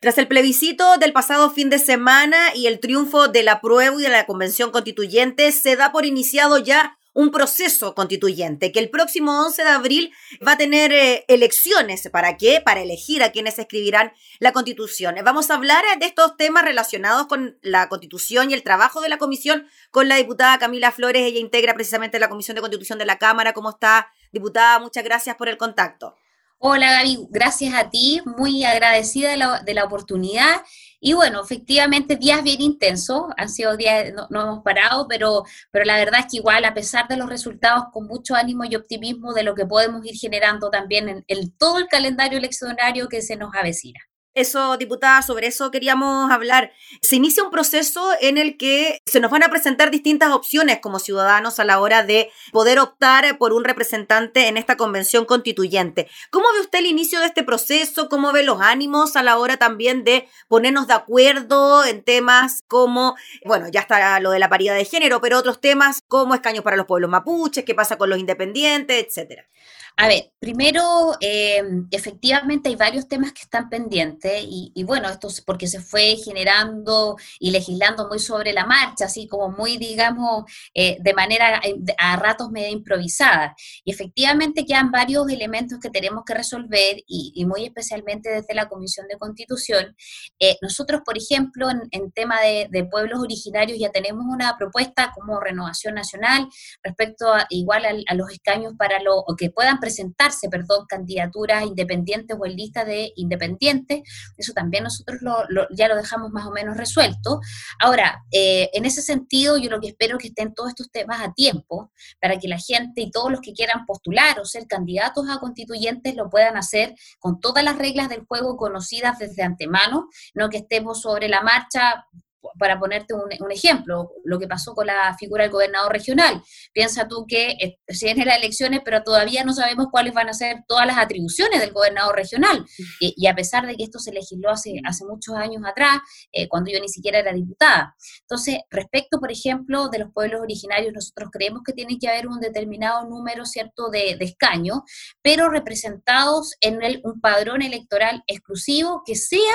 Tras el plebiscito del pasado fin de semana y el triunfo del apruebo y de la convención constituyente, se da por iniciado ya un proceso constituyente que el próximo 11 de abril va a tener eh, elecciones. ¿Para qué? Para elegir a quienes escribirán la constitución. Vamos a hablar de estos temas relacionados con la constitución y el trabajo de la comisión con la diputada Camila Flores. Ella integra precisamente la comisión de constitución de la Cámara. ¿Cómo está, diputada? Muchas gracias por el contacto. Hola Gaby, gracias a ti, muy agradecida de la, oportunidad. Y bueno, efectivamente días bien intensos, han sido días, no, hemos parado, pero, pero la verdad es que igual, a pesar de los resultados, con mucho ánimo y optimismo de lo que podemos ir generando también en todo el calendario eleccionario que se nos avecina. Eso, diputada, sobre eso queríamos hablar. Se inicia un proceso en el que se nos van a presentar distintas opciones como ciudadanos a la hora de poder optar por un representante en esta convención constituyente. ¿Cómo ve usted el inicio de este proceso? ¿Cómo ve los ánimos a la hora también de ponernos de acuerdo en temas como, bueno, ya está lo de la paridad de género, pero otros temas como escaños para los pueblos mapuches, qué pasa con los independientes, etcétera? A ver, primero, eh, efectivamente hay varios temas que están pendientes y, bueno, esto es porque se fue generando y legislando muy sobre la marcha, así como muy, digamos, eh, de manera eh, a ratos medio improvisada. Y efectivamente quedan varios elementos que tenemos que resolver y, muy especialmente desde la Comisión de Constitución. nosotros, por ejemplo, en, tema de, pueblos originarios ya tenemos una propuesta como renovación nacional respecto a, igual a, los escaños para lo que puedan presentarse, perdón, candidaturas independientes o en lista de independientes. Eso también nosotros ya lo dejamos más o menos resuelto. Ahora, eh, en ese sentido, yo lo que espero es que estén todos estos temas a tiempo para que la gente y todos los que quieran postular o ser candidatos a constituyentes lo puedan hacer con todas las reglas del juego conocidas desde antemano, no que estemos sobre la marcha para ponerte un, ejemplo, lo que pasó con la figura del gobernador regional. Piensa tú que eh, se vienen las elecciones, pero todavía no sabemos cuáles van a ser todas las atribuciones del gobernador regional. Y, a pesar de que esto se legisló hace, hace muchos años atrás, eh, cuando yo ni siquiera era diputada. Entonces, respecto, por ejemplo, de los pueblos originarios, nosotros creemos que tiene que haber un determinado número, ¿cierto?, de, de escaños, pero representados en el, un padrón electoral exclusivo que sea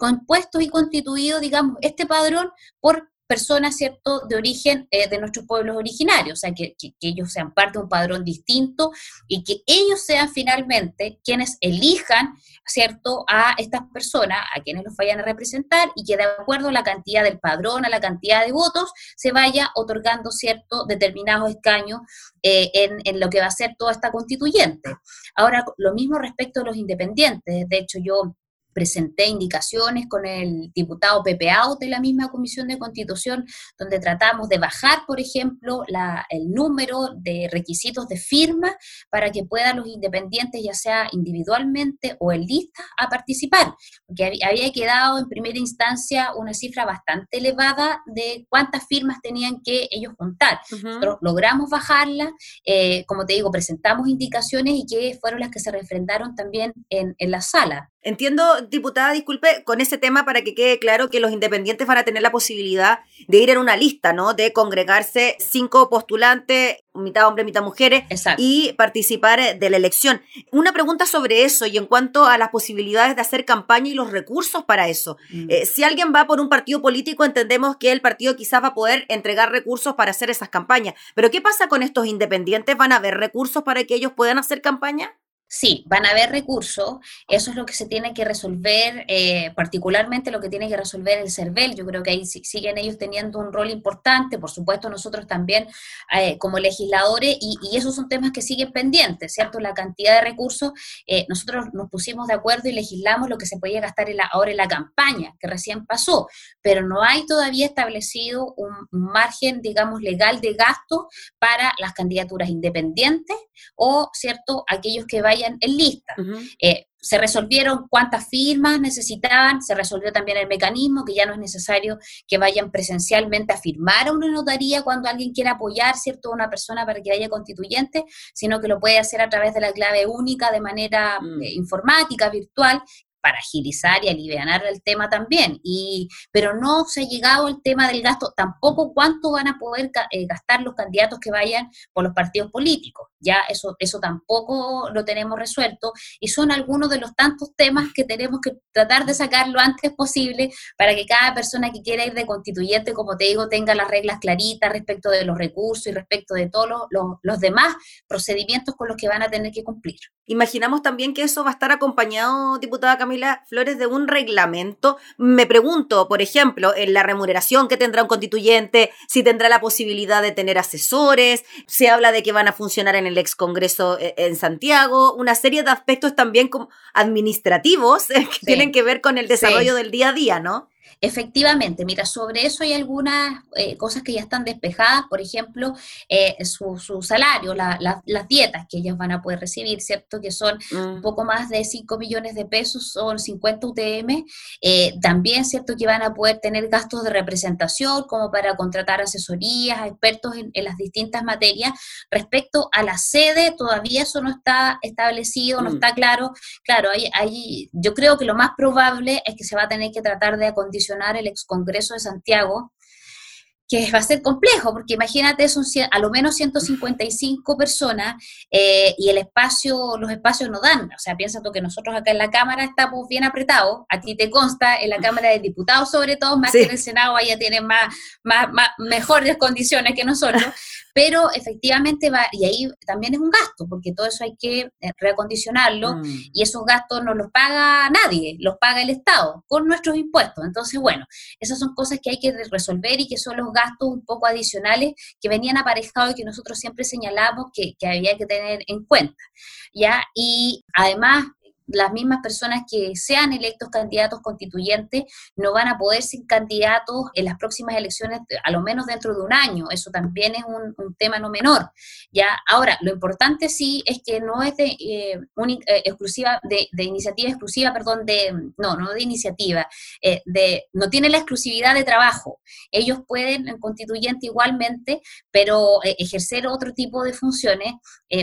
compuesto y constituido, digamos, este padrón por personas, ¿cierto?, de origen eh, de nuestros pueblos originarios, o sea, que, ellos sean parte de un padrón distinto y que ellos sean finalmente quienes elijan, ¿cierto?, a estas personas, a quienes los vayan a representar y que de acuerdo a la cantidad del padrón, a la cantidad de votos, se vaya otorgando, ¿cierto?, determinados escaños eh, en, en, lo que va a ser toda esta constituyente. Ahora, lo mismo respecto a los independientes, de hecho yo presenté indicaciones con el diputado Pepe Out de la misma Comisión de Constitución, donde tratamos de bajar, por ejemplo, el número de requisitos de firma para que puedan los independientes, ya sea individualmente o en lista, a participar, porque había quedado en primera instancia una cifra bastante elevada de cuántas firmas tenían que ellos juntar. Nosotros logramos bajarla, eh, como te digo, presentamos indicaciones y que fueron las que se refrendaron también en, en la sala. Entiendo, diputada, disculpe, con ese tema para que quede claro que los independientes van a tener la posibilidad de ir en una lista, ¿no? De congregarse cinco postulantes, mitad hombres, mitad mujeres, y participar de la elección. Una pregunta sobre eso y en cuanto a las posibilidades de hacer campaña y los recursos para eso. Mm. Eh, si alguien va por un partido político, entendemos que el partido quizás va a poder entregar recursos para hacer esas campañas. Pero ¿qué pasa con estos independientes? ¿Van a haber recursos para que ellos puedan hacer campaña? Sí, van a haber recursos, eso es lo que se tiene que resolver, eh, particularmente lo que tiene que resolver el CERVEL, yo creo que ahí siguen ellos teniendo un rol importante, por supuesto nosotros también eh, como legisladores, y, esos son temas que siguen pendientes, ¿cierto? La cantidad de recursos, eh, nosotros nos pusimos de acuerdo y legislamos lo que se podía gastar en la, ahora en la campaña, que recién pasó, pero no hay todavía establecido un margen, digamos, legal de gasto para las candidaturas independientes o, ¿cierto?, aquellos que vayan en lista. Eh, se resolvieron cuántas firmas necesitaban, se resolvió también el mecanismo, que ya no es necesario que vayan presencialmente a firmar a una notaría cuando alguien quiera apoyar, ¿cierto?, a una persona para que haya constituyente, sino que lo puede hacer a través de la clave única de manera mm. eh, informática, virtual, para agilizar y aliviar el tema también. Y, pero no se ha llegado al tema del gasto, tampoco cuánto van a poder eh, gastar los candidatos que vayan por los partidos políticos. Ya eso, eso tampoco lo tenemos resuelto y son algunos de los tantos temas que tenemos que tratar de sacar lo antes posible para que cada persona que quiera ir de constituyente, como te digo, tenga las reglas claritas respecto de los recursos y respecto de todos los, los demás procedimientos con los que van a tener que cumplir. Imaginamos también que eso va a estar acompañado, diputada Camila Flores, de un reglamento. Me pregunto, por ejemplo, en la remuneración que tendrá un constituyente, si tendrá la posibilidad de tener asesores, se habla de que van a funcionar en el ex Congreso eh, en Santiago, una serie de aspectos también como administrativos que tienen que ver con el desarrollo del día a día, ¿no? Efectivamente, mira, sobre eso hay algunas eh, cosas que ya están despejadas, por ejemplo, eh, su, salario, las dietas que ellos van a poder recibir, ¿cierto? Que son un mm. poco más de 5 millones de pesos, son 50 UTM. Eh, también, ¿cierto? Que van a poder tener gastos de representación, como para contratar asesorías, expertos en, las distintas materias. Respecto a la sede, todavía eso no está establecido, no mm. está claro. Claro, hay, yo creo que lo más probable es que se va a tener que tratar de acondicionar el ex Congreso de Santiago, que va a ser complejo, porque imagínate, son a lo menos 155 personas eh, y el espacio, los espacios no dan. O sea, piensa tú que nosotros acá en la Cámara estamos bien apretados, a ti te consta, en la Cámara de Diputados sobre todo, más que en el Senado, allá tienen más, más, mejores condiciones que nosotros, pero efectivamente va, y ahí también es un gasto, porque todo eso hay que eh, reacondicionarlo mm. y esos gastos no los paga nadie, los paga el Estado con nuestros impuestos. Entonces, bueno, esas son cosas que hay que resolver y que son los gastos un poco adicionales que venían aparejados y que nosotros siempre señalamos que, que había que tener en cuenta. ¿ya? Y además, las mismas personas que sean electos candidatos constituyentes no van a poder ser candidatos en las próximas elecciones, a lo menos dentro de un año. Eso también es un, tema no menor. Ya, ahora, lo importante sí es que no es de, eh, eh, exclusiva, de, iniciativa exclusiva, perdón, de, no, no de iniciativa, eh, de, no tiene la exclusividad de trabajo. Ellos pueden, en constituyente igualmente, pero ejercer otro tipo de funciones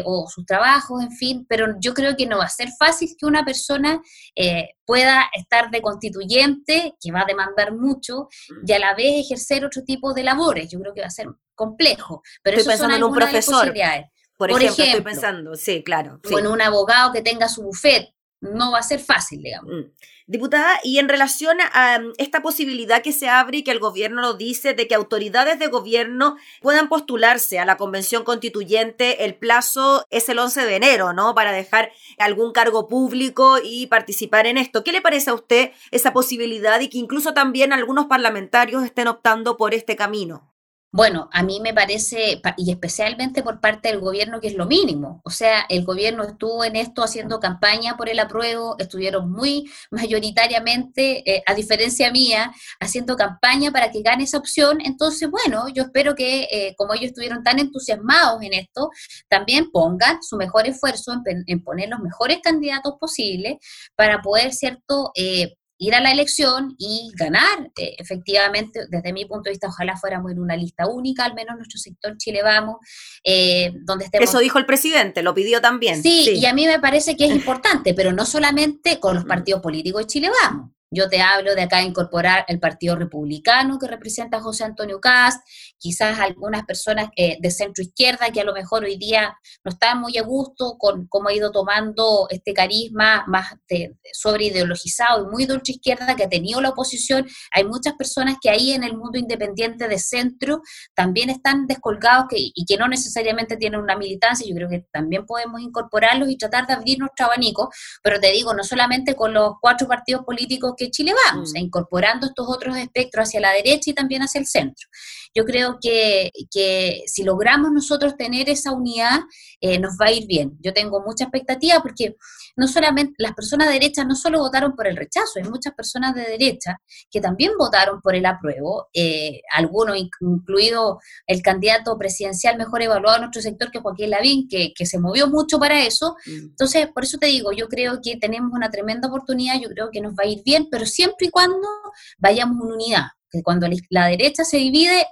o sus trabajos, en fin, pero yo creo que no va a ser fácil que una persona eh, pueda estar de constituyente, que va a demandar mucho, y a la vez ejercer otro tipo de labores. Yo creo que va a ser complejo. Pero estoy pensando en un profesor. Por, ejemplo, estoy pensando, sí, claro. Sí. en un abogado que tenga su bufete no va a ser fácil, digamos. Mm. Diputada, y en relación a esta posibilidad que se abre y que el gobierno lo dice de que autoridades de gobierno puedan postularse a la convención constituyente, el plazo es el 11 de enero, ¿no? Para dejar algún cargo público y participar en esto. ¿Qué le parece a usted esa posibilidad y que incluso también algunos parlamentarios estén optando por este camino? Bueno, a mí me parece, y especialmente por parte del gobierno, que es lo mínimo. O sea, el gobierno estuvo en esto haciendo campaña por el apruebo, estuvieron muy mayoritariamente, eh, a diferencia mía, haciendo campaña para que gane esa opción. Entonces, bueno, yo espero que eh, como ellos estuvieron tan entusiasmados en esto, también pongan su mejor esfuerzo en, poner los mejores candidatos posibles para poder, ¿cierto?, eh, ir a la elección y ganar. Eh, efectivamente, desde mi punto de vista, ojalá fuéramos en una lista única, al menos nuestro sector Chile Vamos, eh, donde estemos... Eso dijo el presidente, lo pidió también. Sí, y a mí me parece que es importante, pero no solamente con los partidos políticos de Chile Vamos. Yo te hablo de acá incorporar el Partido Republicano que representa a José Antonio Cast, quizás algunas personas eh, de centro izquierda que a lo mejor hoy día no están muy a gusto con cómo ha ido tomando este carisma más de, sobre ideologizado y muy ultra izquierda que ha tenido la oposición. Hay muchas personas que ahí en el mundo independiente de centro también están descolgados que, y que no necesariamente tienen una militancia. Yo creo que también podemos incorporarlos y tratar de abrir nuestro abanico, pero te digo, no solamente con los cuatro partidos políticos que Chile vamos, mm. incorporando estos otros espectros hacia la derecha y también hacia el centro. Yo creo que, que si logramos nosotros tener esa unidad, eh, nos va a ir bien. Yo tengo mucha expectativa porque no solamente las personas de derecha no solo votaron por el rechazo, hay muchas personas de derecha que también votaron por el apruebo, eh, algunos incluido el candidato presidencial mejor evaluado en nuestro sector, que Joaquín Lavín, que, que se movió mucho para eso. Mm. Entonces, por eso te digo, yo creo que tenemos una tremenda oportunidad, yo creo que nos va a ir bien, pero siempre y cuando vayamos en unidad, que cuando la derecha se divide,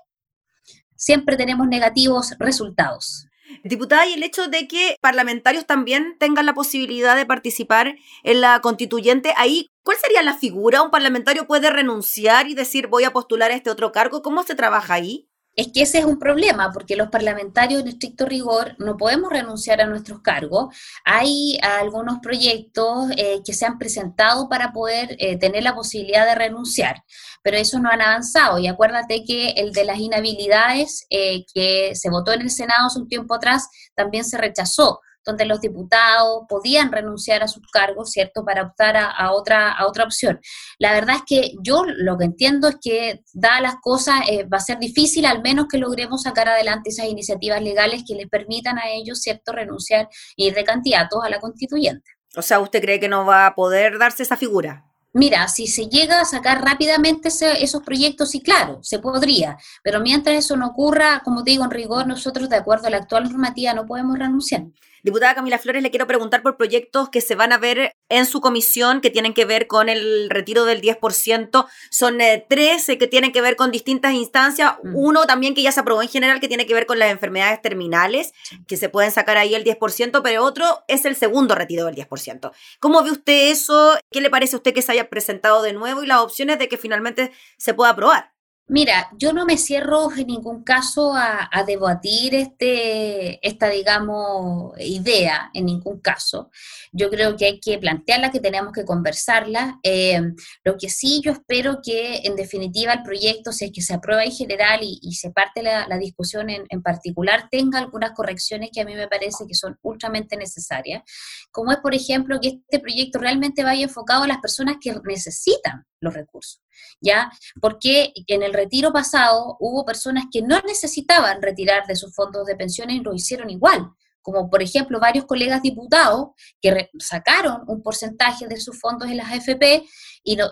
siempre tenemos negativos resultados. Diputada, y el hecho de que parlamentarios también tengan la posibilidad de participar en la constituyente, ahí, ¿cuál sería la figura? ¿Un parlamentario puede renunciar y decir voy a postular a este otro cargo? ¿Cómo se trabaja ahí? Es que ese es un problema, porque los parlamentarios en estricto rigor no podemos renunciar a nuestros cargos. Hay algunos proyectos eh, que se han presentado para poder eh, tener la posibilidad de renunciar, pero esos no han avanzado. Y acuérdate que el de las inhabilidades eh, que se votó en el Senado hace un tiempo atrás también se rechazó donde los diputados podían renunciar a sus cargos, ¿cierto?, para optar a, otra, a otra opción. La verdad es que yo lo que entiendo es que, dadas las cosas, eh, va a ser difícil, al menos que logremos sacar adelante esas iniciativas legales que les permitan a ellos, ¿cierto?, renunciar y ir de candidatos a la constituyente. O sea, ¿usted cree que no va a poder darse esa figura? Mira, si se llega a sacar rápidamente esos proyectos, sí, claro, se podría, pero mientras eso no ocurra, como te digo, en rigor, nosotros, de acuerdo a la actual normativa, no podemos renunciar. Diputada Camila Flores, le quiero preguntar por proyectos que se van a ver en su comisión que tienen que ver con el retiro del 10%. Son eh, tres eh, que tienen que ver con distintas instancias. Mm. Uno también que ya se aprobó en general que tiene que ver con las enfermedades terminales, que se pueden sacar ahí el 10%, pero otro es el segundo retiro del 10%. ¿Cómo ve usted eso? ¿Qué le parece a usted que se haya presentado de nuevo y las opciones de que finalmente se pueda aprobar? Mira, yo no me cierro en ningún caso a, debatir este, esta, digamos, idea, en ningún caso. Yo creo que hay que plantearla, que tenemos que conversarla. Eh, lo que sí yo espero que, en definitiva, el proyecto, si es que se aprueba en general y, se parte la, discusión en, en, particular, tenga algunas correcciones que a mí me parece que son ultramente necesarias, como es, por ejemplo, que este proyecto realmente vaya enfocado a las personas que necesitan los recursos. ¿ya? Porque en el retiro pasado hubo personas que no necesitaban retirar de sus fondos de pensiones y lo hicieron igual como por ejemplo varios colegas diputados que sacaron un porcentaje de sus fondos en las AFP y no,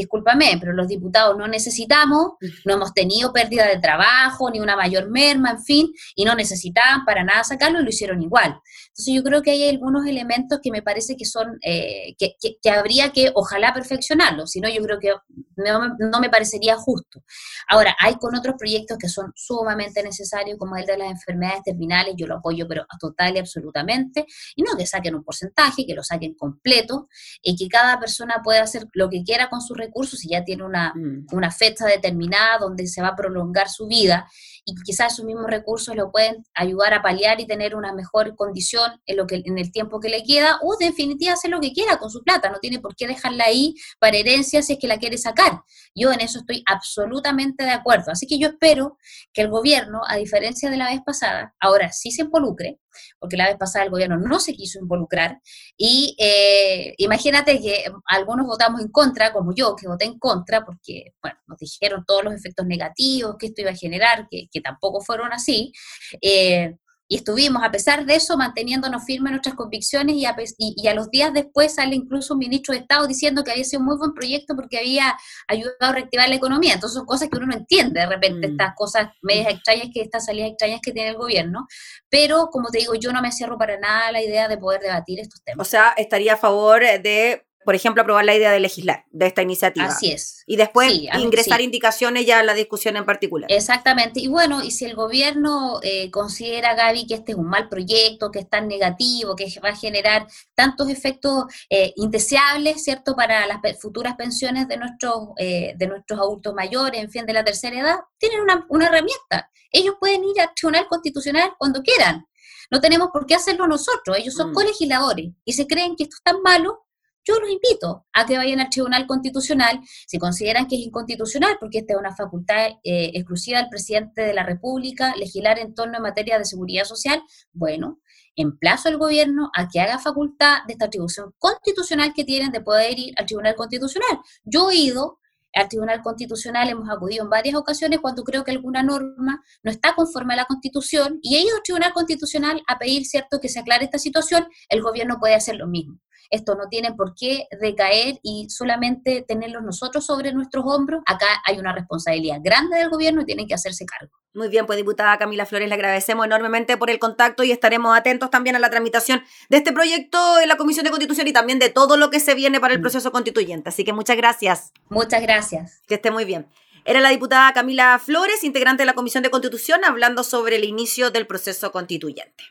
discúlpame, pero los diputados no necesitamos, no hemos tenido pérdida de trabajo, ni una mayor merma, en fin, y no necesitaban para nada sacarlo y lo hicieron igual. Entonces yo creo que hay algunos elementos que me parece que son, eh, que, habría que ojalá perfeccionarlo, si no yo creo que no, no, me parecería justo. Ahora, hay con otros proyectos que son sumamente necesarios, como el de las enfermedades terminales, yo lo apoyo, pero total y absolutamente, y no que saquen un porcentaje, que lo saquen completo, y que cada persona pueda hacer lo que quiera con sus recursos y ya tiene una, mm. una fecha determinada donde se va a prolongar su vida y quizás esos mismos recursos lo pueden ayudar a paliar y tener una mejor condición en, lo que, en el tiempo que le queda o de definitiva hacer lo que quiera con su plata, no tiene por qué dejarla ahí para herencia si es que la quiere sacar. Yo en eso estoy absolutamente de acuerdo, así que yo espero que el gobierno, a diferencia de la vez pasada, ahora sí se involucre, porque la vez pasada el gobierno no se quiso involucrar y eh, imagínate que algunos votamos en contra, como yo, que voté en contra, porque, bueno, nos dijeron todos los efectos negativos que esto iba a generar, que, que tampoco fueron así. Eh, y estuvimos, a pesar de eso, manteniéndonos firmes en nuestras convicciones y a, y, a, los días después sale incluso un ministro de Estado diciendo que había sido un muy buen proyecto porque había ayudado a reactivar la economía. Entonces son cosas que uno no entiende de repente, mm. estas cosas medias extrañas, que estas salidas extrañas que tiene el gobierno. Pero, como te digo, yo no me cierro para nada la idea de poder debatir estos temas. O sea, estaría a favor de por ejemplo, aprobar la idea de legislar de esta iniciativa. Así es. Y después ingresar indicaciones ya a la discusión en particular. Exactamente. Y bueno, y si el gobierno eh, considera, Gaby, que este es un mal proyecto, que es tan negativo, que va a generar tantos efectos eh, indeseables, ¿cierto?, para las futuras pensiones de nuestros, eh, de nuestros adultos mayores, en fin, de la tercera edad, tienen una, una herramienta. Ellos pueden ir al Tribunal Constitucional cuando quieran. No tenemos por qué hacerlo nosotros. Ellos son mm. colegisladores y se creen que esto es tan malo yo los invito a que vayan al Tribunal Constitucional si consideran que es inconstitucional, porque esta es una facultad eh, exclusiva del presidente de la República, legislar en torno a materia de seguridad social. Bueno, emplazo al gobierno a que haga facultad de esta atribución constitucional que tienen de poder ir al Tribunal Constitucional. Yo he ido al Tribunal Constitucional, hemos acudido en varias ocasiones cuando creo que alguna norma no está conforme a la Constitución y he ido al Tribunal Constitucional a pedir, ¿cierto?, que se aclare esta situación, el gobierno puede hacer lo mismo. Esto no tiene por qué recaer y solamente tenerlo nosotros sobre nuestros hombros. Acá hay una responsabilidad grande del gobierno y tiene que hacerse cargo. Muy bien, pues diputada Camila Flores, le agradecemos enormemente por el contacto y estaremos atentos también a la tramitación de este proyecto en la Comisión de Constitución y también de todo lo que se viene para el mm. proceso constituyente. Así que muchas gracias. Muchas gracias. Que esté muy bien. Era la diputada Camila Flores, integrante de la Comisión de Constitución, hablando sobre el inicio del proceso constituyente.